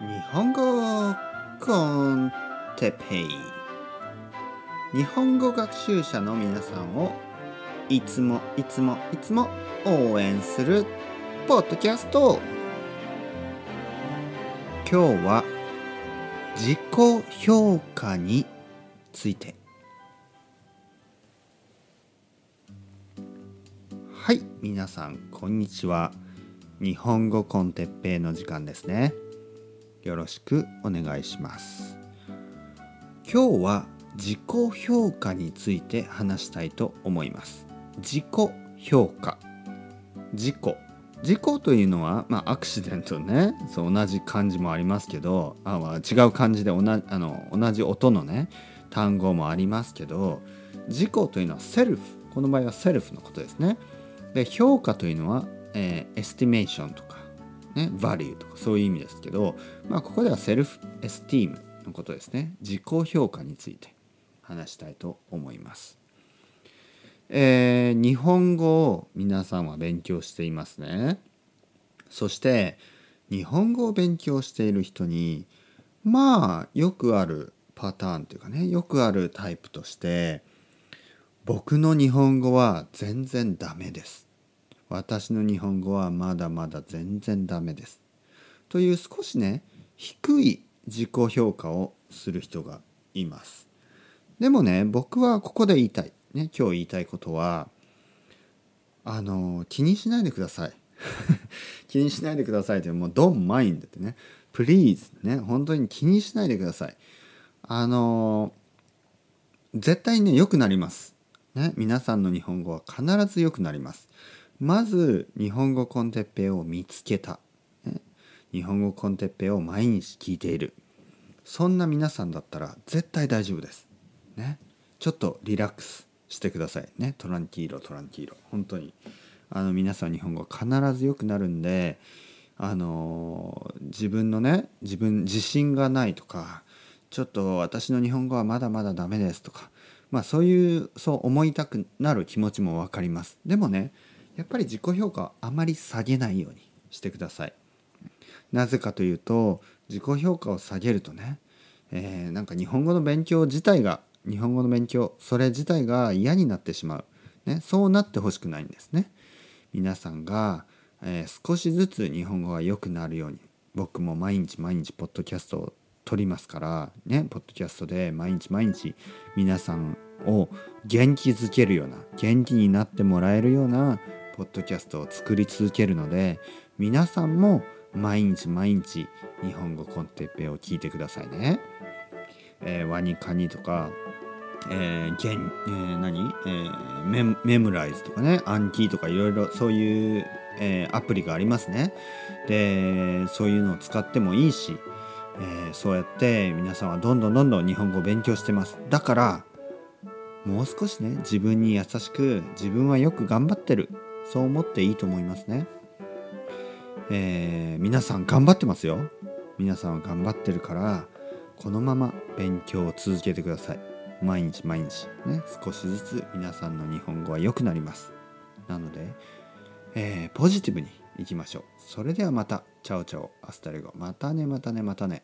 日本語コンテペイ。日本語学習者の皆さんをいつもいつもいつも応援するポッドキャスト。今日は自己評価について。はい皆さんこんにちは。日本語コンテッペイの時間ですね。よろしくお願いします。今日は自己評価について話したいと思います。自己評価。自己。自己というのは、まあ、アクシデントね。そう同じ漢字もありますけどあ、まあ、違う漢字で同じあの同じ音のね単語もありますけど自己というのはセルフ。この場合はセルフのことですね。で評価というのは、えー、 estimation とかね、 value とかそういう意味ですけど、まあ、ここでは self-esteem のことですね自己評価について話したいと思います。えー、日本語を皆さんは勉強していますね。そして日本語を勉強している人にまあよくあるパターンというかねよくあるタイプとして僕の日本語は全然ダメです私の日本語はまだまだ全然ダメです。という少しね低い自己評価をする人がいます。でもね僕はここで言いたい、ね、今日言いたいことはあの気にしないでください。気にしないでくださいってもうドンマインドってね please ね本当に気にしないでください。あの絶対ね良くなります。ね皆さんの日本語は必ず良くなります。まず日本語コンテッペを見つけた、ね、日本語コンテッペを毎日聞いている。そんな皆さんだったら絶対大丈夫です、ね、ちょっとリラックスしてください。ね。トランキーロトランキーロ。本当に。あの皆さん日本語必ず良くなるんであの自分のね自分自信がないとかちょっと私の日本語はまだまだダメですとかまあそういうそう思いたくなる気持ちも分かります。でもねやっぱり自己評価をあまり下げないようにしてください。なぜかというと自己評価を下げるとね、えー、なんか日本語の勉強自体が日本語の勉強それ自体が嫌になってしまう、ね、そうなってほしくないんですね。皆さんが、えー、少しずつ日本語が良くなるように僕も毎日毎日ポッドキャストを撮りますからねポッドキャストで毎日毎日皆さんを元気づけるような元気になってもらえるようなポッドキャストを作り続けるので皆さんも毎日毎日日本語コンテッペを聞いてくださいね。えー、ワニカニとか、えーゲンえー、何、えーメ、メムライズとかね暗記とかいろいろそういう、えー、アプリがありますね。でそういうのを使ってもいいし、えー、そうやって皆さんはどんどんどんどん日本語を勉強してます。だからもう少しね自分に優しく自分はよく頑張ってるそう思っていいと思いますね。えー、皆さん頑張ってますよ。皆さんは頑張ってるからこのまま勉強を続けてください。毎日毎日ね少しずつ皆さんの日本語は良くなります。なので、えー、ポジティブにいきましょう。それではまた。 Ciao ciao。 Hasta luego。またねまたねまたね。